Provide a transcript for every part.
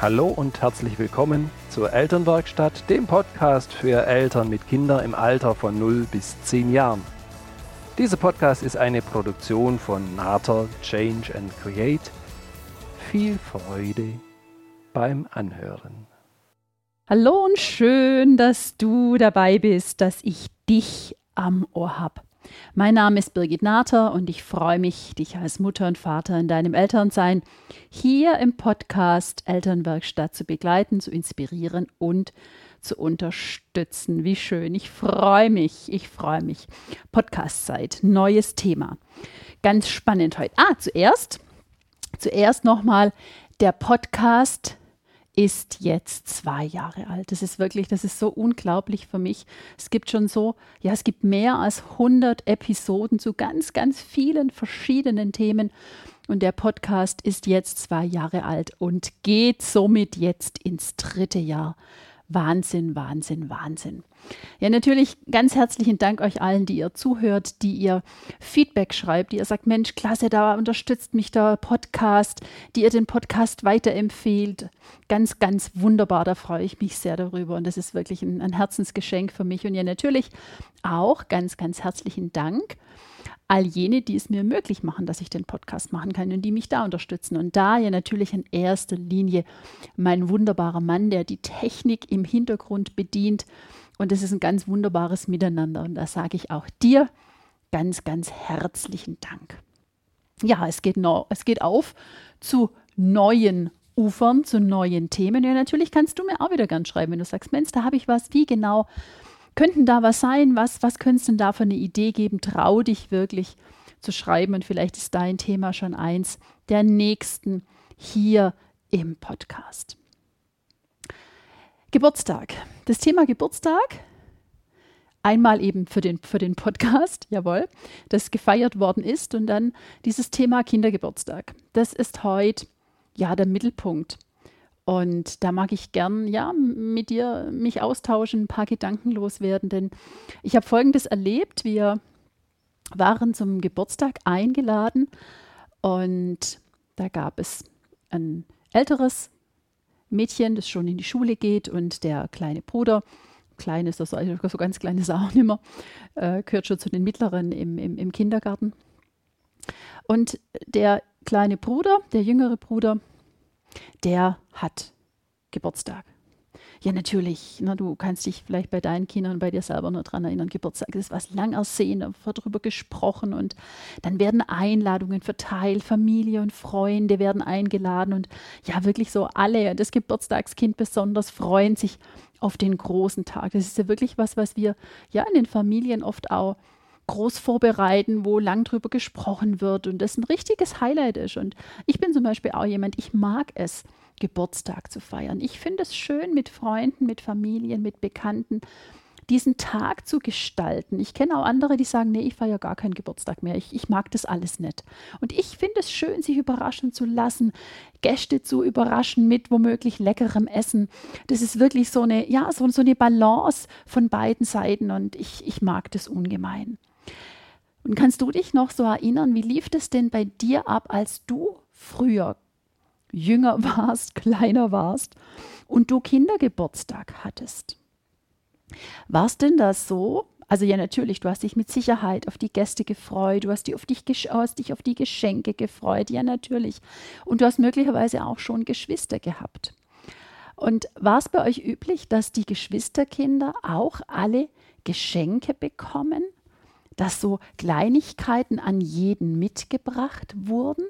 Hallo und herzlich willkommen zur Elternwerkstatt, dem Podcast für Eltern mit Kindern im Alter von 0 bis 10 Jahren. Dieser Podcast ist eine Produktion von Nater Change and Create. Viel Freude beim Anhören. Hallo und schön, dass du dabei bist, dass ich dich am Ohr habe. Mein Name ist Birgit Nater und ich freue mich, dich als Mutter und Vater in deinem Elternsein hier im Podcast Elternwerkstatt zu begleiten, zu inspirieren und zu unterstützen. Wie schön. Ich freue mich. Ich freue mich. Podcast-Zeit. Neues Thema. Ganz spannend heute. Ah, zuerst, zuerst nochmal der Podcast ist jetzt zwei Jahre alt. Das ist wirklich, das ist so unglaublich für mich. Es gibt schon so, ja, es gibt mehr als 100 Episoden zu ganz, ganz vielen verschiedenen Themen. Und der Podcast ist jetzt zwei Jahre alt und geht somit jetzt ins dritte Jahr. Wahnsinn, Wahnsinn, Wahnsinn. Ja, natürlich ganz herzlichen Dank euch allen, die ihr zuhört, die ihr Feedback schreibt, die ihr sagt, Mensch, klasse, da unterstützt mich der Podcast, die ihr den Podcast weiterempfehlt. Ganz, ganz wunderbar, da freue ich mich sehr darüber und das ist wirklich ein, ein Herzensgeschenk für mich. Und ja, natürlich auch ganz, ganz herzlichen Dank all jene, die es mir möglich machen, dass ich den Podcast machen kann und die mich da unterstützen. Und da ja natürlich in erster Linie mein wunderbarer Mann, der die Technik im Hintergrund bedient. Und es ist ein ganz wunderbares Miteinander. Und da sage ich auch dir ganz, ganz herzlichen Dank. Ja, es geht, no, es geht auf zu neuen Ufern, zu neuen Themen. Ja, natürlich kannst du mir auch wieder gern schreiben, wenn du sagst, Mensch, da habe ich was, wie genau könnten da was sein? Was, was könnte es denn da für eine Idee geben? Trau dich wirklich zu schreiben und vielleicht ist dein Thema schon eins der nächsten hier im Podcast. Geburtstag. Das Thema Geburtstag, einmal eben für den, für den Podcast, jawohl, das gefeiert worden ist und dann dieses Thema Kindergeburtstag. Das ist heute ja der Mittelpunkt und da mag ich gern ja mit dir mich austauschen, ein paar Gedanken loswerden, denn ich habe Folgendes erlebt: Wir waren zum Geburtstag eingeladen und da gab es ein älteres Mädchen, das schon in die Schule geht und der kleine Bruder, klein ist das, also so ganz klein ist er auch nicht mehr, äh, gehört schon zu den mittleren im, im, im Kindergarten. Und der kleine Bruder, der jüngere Bruder, der hat Geburtstag. Ja, natürlich. Na, du kannst dich vielleicht bei deinen Kindern, bei dir selber noch dran erinnern. Geburtstag ist was lang ersehen, da wird darüber gesprochen und dann werden Einladungen verteilt. Familie und Freunde werden eingeladen und ja, wirklich so alle, das Geburtstagskind besonders, freuen sich auf den großen Tag. Das ist ja wirklich was, was wir ja in den Familien oft auch groß vorbereiten, wo lang drüber gesprochen wird und das ein richtiges Highlight ist. Und ich bin zum Beispiel auch jemand, ich mag es, Geburtstag zu feiern. Ich finde es schön, mit Freunden, mit Familien, mit Bekannten diesen Tag zu gestalten. Ich kenne auch andere, die sagen, nee, ich feiere gar keinen Geburtstag mehr. Ich, ich mag das alles nicht. Und ich finde es schön, sich überraschen zu lassen, Gäste zu überraschen mit womöglich leckerem Essen. Das ist wirklich so eine, ja, so, so eine Balance von beiden Seiten und ich, ich mag das ungemein. Und kannst du dich noch so erinnern, wie lief es denn bei dir ab, als du früher jünger warst, kleiner warst und du Kindergeburtstag hattest? War es denn das so? Also ja, natürlich, du hast dich mit Sicherheit auf die Gäste gefreut, du hast dich auf, dich, hast dich auf die Geschenke gefreut, ja natürlich. Und du hast möglicherweise auch schon Geschwister gehabt. Und war es bei euch üblich, dass die Geschwisterkinder auch alle Geschenke bekommen? Dass so Kleinigkeiten an jeden mitgebracht wurden?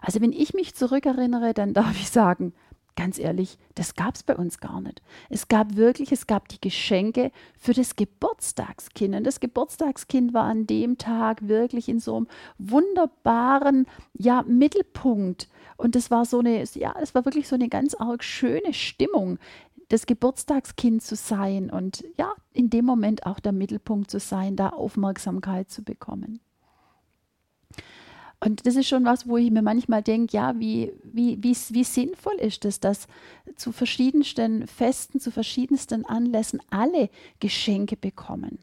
Also wenn ich mich zurückerinnere, dann darf ich sagen, ganz ehrlich, das gab es bei uns gar nicht. Es gab wirklich, es gab die Geschenke für das Geburtstagskind. Und das Geburtstagskind war an dem Tag wirklich in so einem wunderbaren ja, Mittelpunkt. Und das war so eine, ja, es war wirklich so eine ganz arg schöne Stimmung das Geburtstagskind zu sein und ja, in dem Moment auch der Mittelpunkt zu sein, da Aufmerksamkeit zu bekommen. Und das ist schon was, wo ich mir manchmal denke, ja, wie, wie, wie, wie sinnvoll ist es, dass zu verschiedensten Festen, zu verschiedensten Anlässen alle Geschenke bekommen.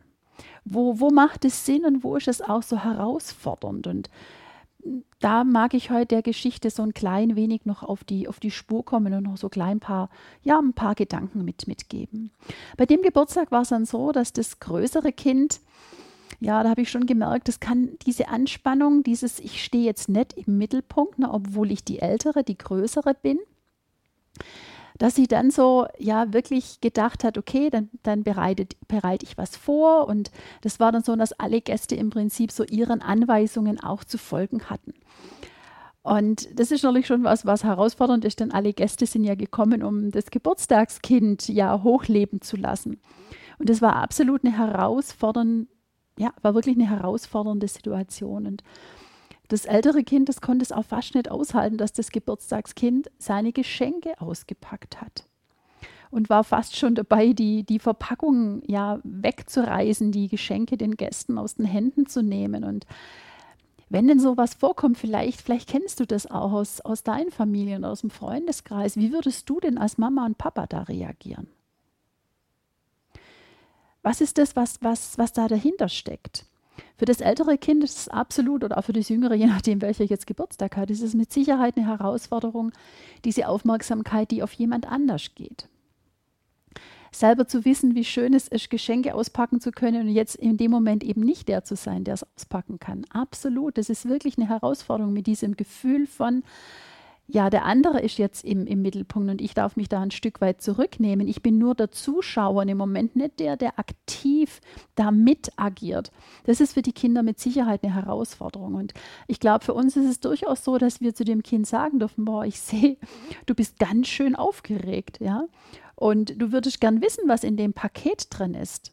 Wo, wo macht es Sinn und wo ist es auch so herausfordernd? Und da mag ich heute der Geschichte so ein klein wenig noch auf die, auf die Spur kommen und noch so klein paar, ja, ein paar Gedanken mit, mitgeben. Bei dem Geburtstag war es dann so, dass das größere Kind, ja, da habe ich schon gemerkt, das kann diese Anspannung, dieses Ich stehe jetzt nicht im Mittelpunkt, ne, obwohl ich die ältere, die größere bin, dass sie dann so ja wirklich gedacht hat, okay, dann, dann bereitet, bereite ich was vor. Und das war dann so, dass alle Gäste im Prinzip so ihren Anweisungen auch zu folgen hatten. Und das ist natürlich schon was, was herausfordernd ist, denn alle Gäste sind ja gekommen, um das Geburtstagskind ja hochleben zu lassen. Und das war absolut eine herausfordernde, ja, war wirklich eine herausfordernde Situation. Und das ältere Kind, das konnte es auch fast nicht aushalten, dass das Geburtstagskind seine Geschenke ausgepackt hat. Und war fast schon dabei, die, die Verpackung ja wegzureißen, die Geschenke den Gästen aus den Händen zu nehmen. Und wenn denn sowas vorkommt, vielleicht, vielleicht kennst du das auch aus, aus deinen Familien, aus dem Freundeskreis. Wie würdest du denn als Mama und Papa da reagieren? Was ist das, was, was, was da dahinter steckt? Für das ältere Kind ist es absolut, oder auch für das jüngere, je nachdem, welcher jetzt Geburtstag hat, ist es mit Sicherheit eine Herausforderung, diese Aufmerksamkeit, die auf jemand anders geht. Selber zu wissen, wie schön es ist, Geschenke auspacken zu können und jetzt in dem Moment eben nicht der zu sein, der es auspacken kann. Absolut. Das ist wirklich eine Herausforderung mit diesem Gefühl von, ja, der andere ist jetzt im, im Mittelpunkt und ich darf mich da ein Stück weit zurücknehmen. Ich bin nur der Zuschauer im Moment, nicht der, der aktiv da mit agiert. Das ist für die Kinder mit Sicherheit eine Herausforderung. Und ich glaube, für uns ist es durchaus so, dass wir zu dem Kind sagen dürfen, boah, ich sehe, du bist ganz schön aufgeregt, ja. Und du würdest gern wissen, was in dem Paket drin ist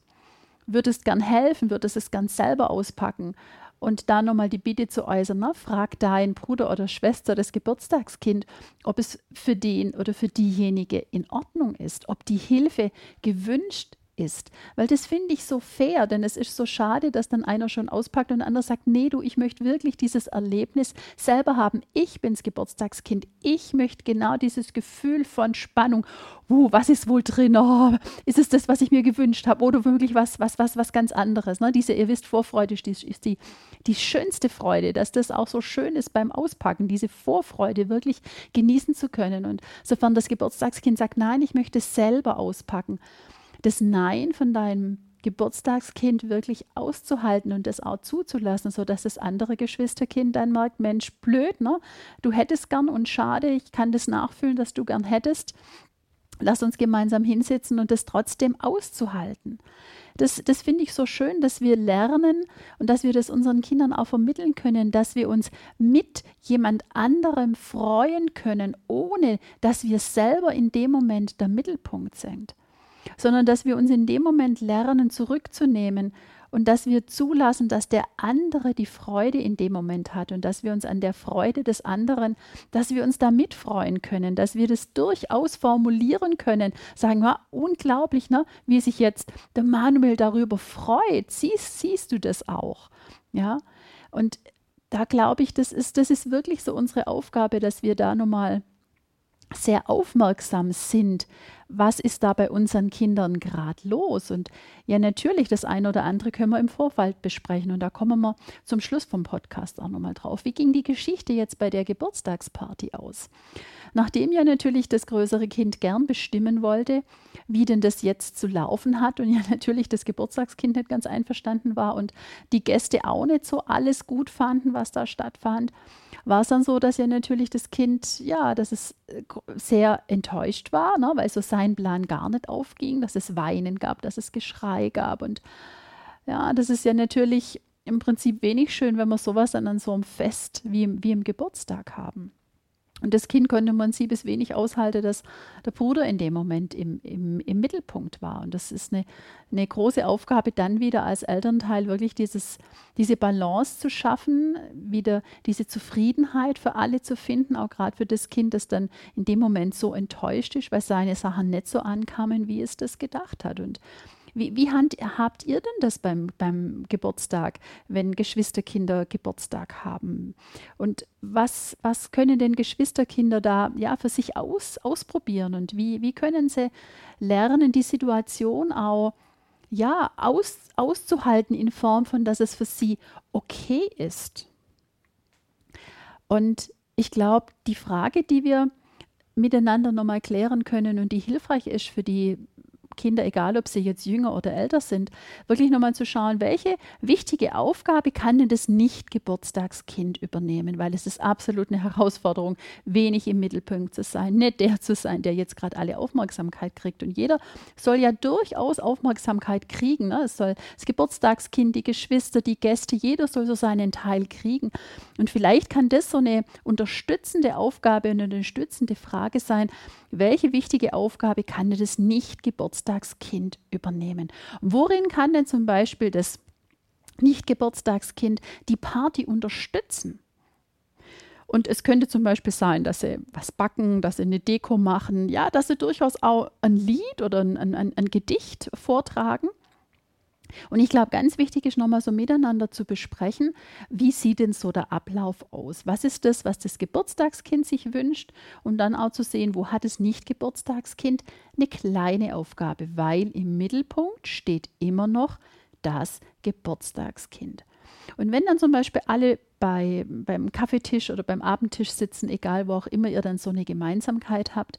würdest gern helfen, würdest es gern selber auspacken. Und da nochmal die Bitte zu äußern, ne? frag deinen Bruder oder Schwester, das Geburtstagskind, ob es für den oder für diejenige in Ordnung ist, ob die Hilfe gewünscht ist. Weil das finde ich so fair, denn es ist so schade, dass dann einer schon auspackt und der andere sagt, nee, du, ich möchte wirklich dieses Erlebnis selber haben. Ich bin's Geburtstagskind. Ich möchte genau dieses Gefühl von Spannung. Uh, was ist wohl drin? Oh, ist es das, was ich mir gewünscht habe? Oder wirklich was, was, was, was ganz anderes? Ne? Diese, ihr wisst, Vorfreude ist, die, ist die, die schönste Freude, dass das auch so schön ist beim Auspacken, diese Vorfreude wirklich genießen zu können. Und sofern das Geburtstagskind sagt, nein, ich möchte es selber auspacken, das Nein von deinem Geburtstagskind wirklich auszuhalten und das auch zuzulassen, sodass das andere Geschwisterkind dann merkt, Mensch, blöd, ne? Du hättest gern und schade, ich kann das nachfühlen, dass du gern hättest. Lass uns gemeinsam hinsetzen und das trotzdem auszuhalten. Das, das finde ich so schön, dass wir lernen und dass wir das unseren Kindern auch vermitteln können, dass wir uns mit jemand anderem freuen können, ohne dass wir selber in dem Moment der Mittelpunkt sind sondern dass wir uns in dem Moment lernen, zurückzunehmen und dass wir zulassen, dass der andere die Freude in dem Moment hat und dass wir uns an der Freude des anderen, dass wir uns da mitfreuen können, dass wir das durchaus formulieren können, sagen, ja, unglaublich, ne, wie sich jetzt der Manuel darüber freut. Siehst, siehst du das auch? Ja, und da glaube ich, das ist, das ist wirklich so unsere Aufgabe, dass wir da nochmal sehr aufmerksam sind, was ist da bei unseren Kindern gerade los? Und ja, natürlich, das eine oder andere können wir im Vorfeld besprechen. Und da kommen wir zum Schluss vom Podcast auch nochmal drauf. Wie ging die Geschichte jetzt bei der Geburtstagsparty aus? Nachdem ja natürlich das größere Kind gern bestimmen wollte, wie denn das jetzt zu laufen hat und ja natürlich das Geburtstagskind nicht ganz einverstanden war und die Gäste auch nicht so alles gut fanden, was da stattfand, war es dann so, dass ja natürlich das Kind, ja, dass es äh, sehr enttäuscht war, ne, weil so sein Plan gar nicht aufging, dass es Weinen gab, dass es Geschrei gab und ja, das ist ja natürlich im Prinzip wenig schön, wenn wir sowas dann an so einem Fest wie, wie im Geburtstag haben. Und das Kind konnte man sie bis wenig aushalten, dass der Bruder in dem Moment im, im, im Mittelpunkt war. Und das ist eine, eine große Aufgabe, dann wieder als Elternteil wirklich dieses, diese Balance zu schaffen, wieder diese Zufriedenheit für alle zu finden, auch gerade für das Kind, das dann in dem Moment so enttäuscht ist, weil seine Sachen nicht so ankamen, wie es das gedacht hat. Und wie, wie habt ihr denn das beim, beim Geburtstag, wenn Geschwisterkinder Geburtstag haben? Und was, was können denn Geschwisterkinder da ja für sich aus, ausprobieren? Und wie, wie können sie lernen, die Situation auch ja, aus, auszuhalten in Form von, dass es für sie okay ist? Und ich glaube, die Frage, die wir miteinander nochmal klären können und die hilfreich ist für die Kinder, egal ob sie jetzt jünger oder älter sind, wirklich nochmal zu schauen, welche wichtige Aufgabe kann denn das Nicht-Geburtstagskind übernehmen, weil es ist absolut eine Herausforderung, wenig im Mittelpunkt zu sein, nicht der zu sein, der jetzt gerade alle Aufmerksamkeit kriegt. Und jeder soll ja durchaus Aufmerksamkeit kriegen. Ne? Es soll das Geburtstagskind, die Geschwister, die Gäste, jeder soll so seinen Teil kriegen. Und vielleicht kann das so eine unterstützende Aufgabe und eine unterstützende Frage sein, welche wichtige Aufgabe kann das Nicht-Geburtstagskind übernehmen? Worin kann denn zum Beispiel das Nicht-Geburtstagskind die Party unterstützen? Und es könnte zum Beispiel sein, dass sie was backen, dass sie eine Deko machen, ja, dass sie durchaus auch ein Lied oder ein, ein, ein Gedicht vortragen. Und ich glaube, ganz wichtig ist nochmal so miteinander zu besprechen, wie sieht denn so der Ablauf aus? Was ist das, was das Geburtstagskind sich wünscht? Und dann auch zu sehen, wo hat das Nicht-Geburtstagskind eine kleine Aufgabe, weil im Mittelpunkt steht immer noch das Geburtstagskind. Und wenn dann zum Beispiel alle bei, beim Kaffeetisch oder beim Abendtisch sitzen, egal wo auch immer ihr dann so eine Gemeinsamkeit habt,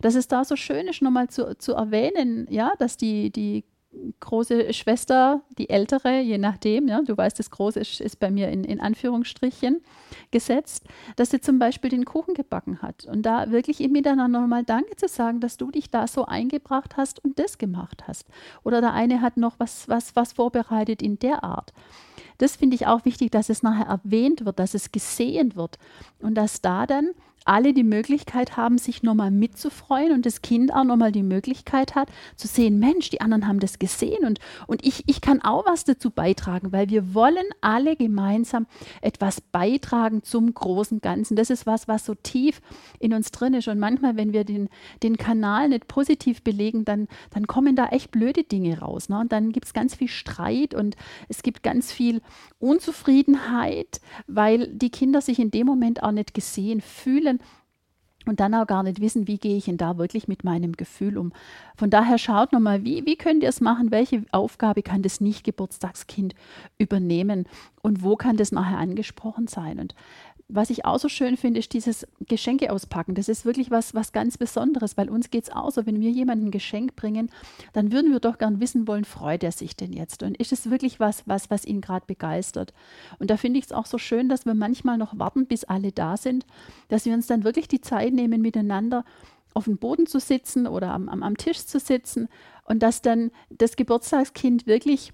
dass es da so schön ist, nochmal zu, zu erwähnen, ja, dass die, die große Schwester, die ältere, je nachdem, ja, du weißt, das Große ist, ist bei mir in, in Anführungsstrichen gesetzt, dass sie zum Beispiel den Kuchen gebacken hat und da wirklich im Miteinander nochmal Danke zu sagen, dass du dich da so eingebracht hast und das gemacht hast. Oder der eine hat noch was, was, was vorbereitet in der Art. Das finde ich auch wichtig, dass es nachher erwähnt wird, dass es gesehen wird und dass da dann alle die Möglichkeit haben, sich nochmal mitzufreuen und das Kind auch nochmal die Möglichkeit hat, zu sehen, Mensch, die anderen haben das gesehen und, und ich, ich kann auch was dazu beitragen, weil wir wollen alle gemeinsam etwas beitragen zum großen Ganzen. Das ist was, was so tief in uns drin ist. Und manchmal, wenn wir den, den Kanal nicht positiv belegen, dann, dann kommen da echt blöde Dinge raus. Ne? Und dann gibt es ganz viel Streit und es gibt ganz viel Unzufriedenheit, weil die Kinder sich in dem Moment auch nicht gesehen fühlen und dann auch gar nicht wissen, wie gehe ich denn da wirklich mit meinem Gefühl um. Von daher schaut nochmal, wie, wie könnt ihr es machen, welche Aufgabe kann das Nicht-Geburtstagskind übernehmen und wo kann das nachher angesprochen sein. Und was ich auch so schön finde, ist dieses Geschenke auspacken. Das ist wirklich was, was ganz Besonderes, weil uns geht es auch so, wenn wir jemandem ein Geschenk bringen, dann würden wir doch gern wissen wollen, freut er sich denn jetzt? Und ist es wirklich was, was, was ihn gerade begeistert? Und da finde ich es auch so schön, dass wir manchmal noch warten, bis alle da sind, dass wir uns dann wirklich die Zeit nehmen, miteinander auf dem Boden zu sitzen oder am, am, am Tisch zu sitzen und dass dann das Geburtstagskind wirklich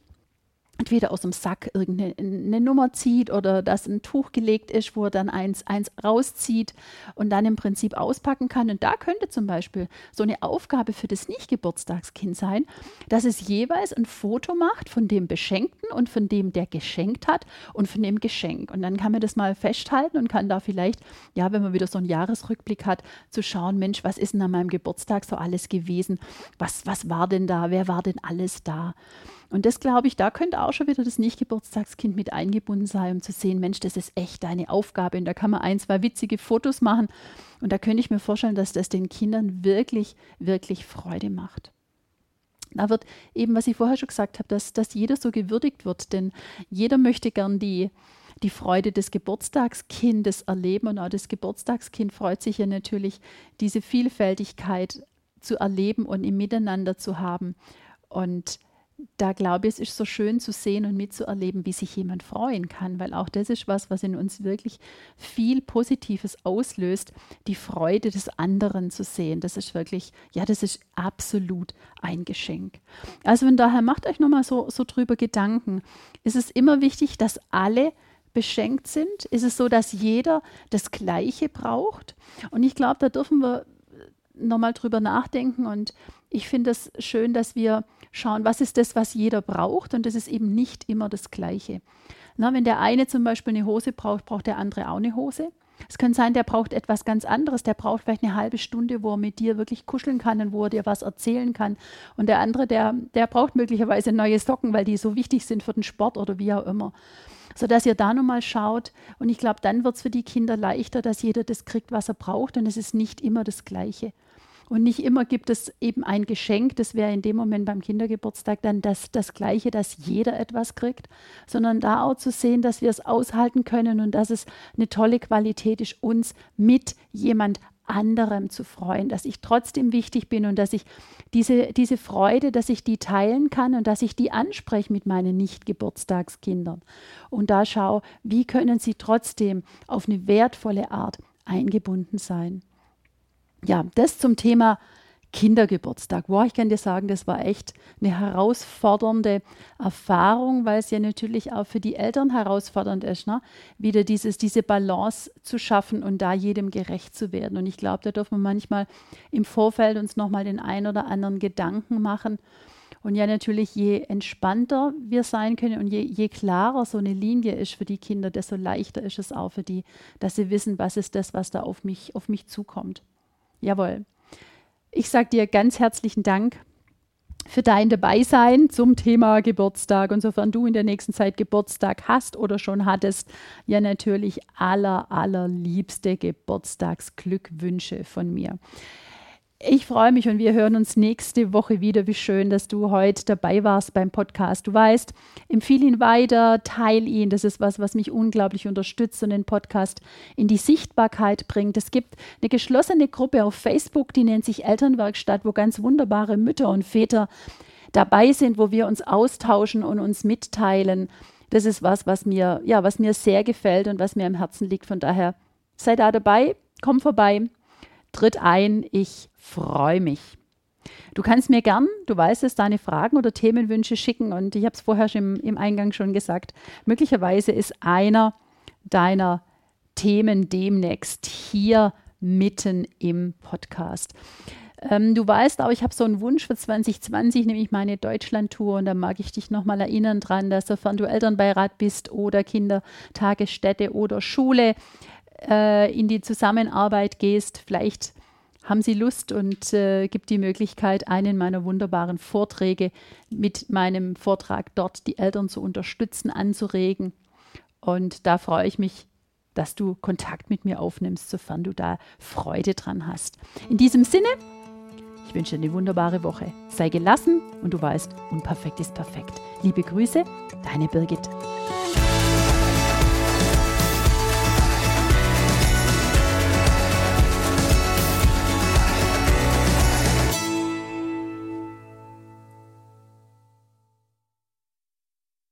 entweder aus dem Sack irgendeine Nummer zieht oder dass ein Tuch gelegt ist, wo er dann eins, eins rauszieht und dann im Prinzip auspacken kann. Und da könnte zum Beispiel so eine Aufgabe für das Nicht-Geburtstagskind sein, dass es jeweils ein Foto macht von dem Beschenkten und von dem, der geschenkt hat und von dem Geschenk. Und dann kann man das mal festhalten und kann da vielleicht, ja, wenn man wieder so einen Jahresrückblick hat, zu schauen, Mensch, was ist denn an meinem Geburtstag so alles gewesen? Was, was war denn da? Wer war denn alles da? Und das glaube ich, da könnte auch schon wieder das Nicht-Geburtstagskind mit eingebunden sein, um zu sehen, Mensch, das ist echt deine Aufgabe. Und da kann man ein, zwei witzige Fotos machen. Und da könnte ich mir vorstellen, dass das den Kindern wirklich, wirklich Freude macht. Da wird eben, was ich vorher schon gesagt habe, dass, dass jeder so gewürdigt wird, denn jeder möchte gern die, die Freude des Geburtstagskindes erleben und auch das Geburtstagskind freut sich ja natürlich, diese Vielfältigkeit zu erleben und im Miteinander zu haben. Und da glaube ich, es ist so schön zu sehen und mitzuerleben, wie sich jemand freuen kann, weil auch das ist was, was in uns wirklich viel Positives auslöst, die Freude des anderen zu sehen. Das ist wirklich, ja, das ist absolut ein Geschenk. Also von daher macht euch nochmal so, so drüber Gedanken. Ist es immer wichtig, dass alle beschenkt sind? Ist es so, dass jeder das Gleiche braucht? Und ich glaube, da dürfen wir nochmal drüber nachdenken und ich finde es schön, dass wir schauen, was ist das, was jeder braucht und das ist eben nicht immer das Gleiche. Na, wenn der eine zum Beispiel eine Hose braucht, braucht der andere auch eine Hose. Es kann sein, der braucht etwas ganz anderes. Der braucht vielleicht eine halbe Stunde, wo er mit dir wirklich kuscheln kann und wo er dir was erzählen kann. Und der andere, der, der braucht möglicherweise neue Socken, weil die so wichtig sind für den Sport oder wie auch immer. Sodass ihr da nochmal schaut. Und ich glaube, dann wird es für die Kinder leichter, dass jeder das kriegt, was er braucht. Und es ist nicht immer das Gleiche. Und nicht immer gibt es eben ein Geschenk, das wäre in dem Moment beim Kindergeburtstag dann das, das Gleiche, dass jeder etwas kriegt, sondern da auch zu sehen, dass wir es aushalten können und dass es eine tolle Qualität ist, uns mit jemand anderem zu freuen, dass ich trotzdem wichtig bin und dass ich diese, diese Freude, dass ich die teilen kann und dass ich die anspreche mit meinen Nicht-Geburtstagskindern. Und da schaue, wie können sie trotzdem auf eine wertvolle Art eingebunden sein. Ja, das zum Thema Kindergeburtstag. Wow, ich kann dir sagen, das war echt eine herausfordernde Erfahrung, weil es ja natürlich auch für die Eltern herausfordernd ist, ne? wieder dieses, diese Balance zu schaffen und da jedem gerecht zu werden. Und ich glaube, da dürfen wir manchmal im Vorfeld uns nochmal den ein oder anderen Gedanken machen. Und ja, natürlich, je entspannter wir sein können und je, je klarer so eine Linie ist für die Kinder, desto leichter ist es auch für die, dass sie wissen, was ist das, was da auf mich, auf mich zukommt. Jawohl. Ich sage dir ganz herzlichen Dank für dein Dabeisein zum Thema Geburtstag. Und sofern du in der nächsten Zeit Geburtstag hast oder schon hattest, ja natürlich aller, allerliebste Geburtstagsglückwünsche von mir. Ich freue mich und wir hören uns nächste Woche wieder. Wie schön, dass du heute dabei warst beim Podcast. Du weißt, empfehle ihn weiter, teile ihn. Das ist was, was mich unglaublich unterstützt und den Podcast in die Sichtbarkeit bringt. Es gibt eine geschlossene Gruppe auf Facebook, die nennt sich Elternwerkstatt, wo ganz wunderbare Mütter und Väter dabei sind, wo wir uns austauschen und uns mitteilen. Das ist was, was mir, ja, was mir sehr gefällt und was mir am Herzen liegt. Von daher sei da dabei, komm vorbei, tritt ein. Ich freue mich. Du kannst mir gern, du weißt es, deine Fragen oder Themenwünsche schicken und ich habe es vorher schon im, im Eingang schon gesagt, möglicherweise ist einer deiner Themen demnächst hier mitten im Podcast. Ähm, du weißt auch, ich habe so einen Wunsch für 2020, nämlich meine Deutschlandtour. Und da mag ich dich nochmal erinnern dran, dass sofern du Elternbeirat bist oder Kindertagesstätte oder Schule äh, in die Zusammenarbeit gehst, vielleicht haben Sie Lust und äh, gibt die Möglichkeit, einen meiner wunderbaren Vorträge mit meinem Vortrag dort die Eltern zu unterstützen, anzuregen. Und da freue ich mich, dass du Kontakt mit mir aufnimmst, sofern du da Freude dran hast. In diesem Sinne, ich wünsche dir eine wunderbare Woche. Sei gelassen und du weißt, unperfekt ist perfekt. Liebe Grüße, deine Birgit.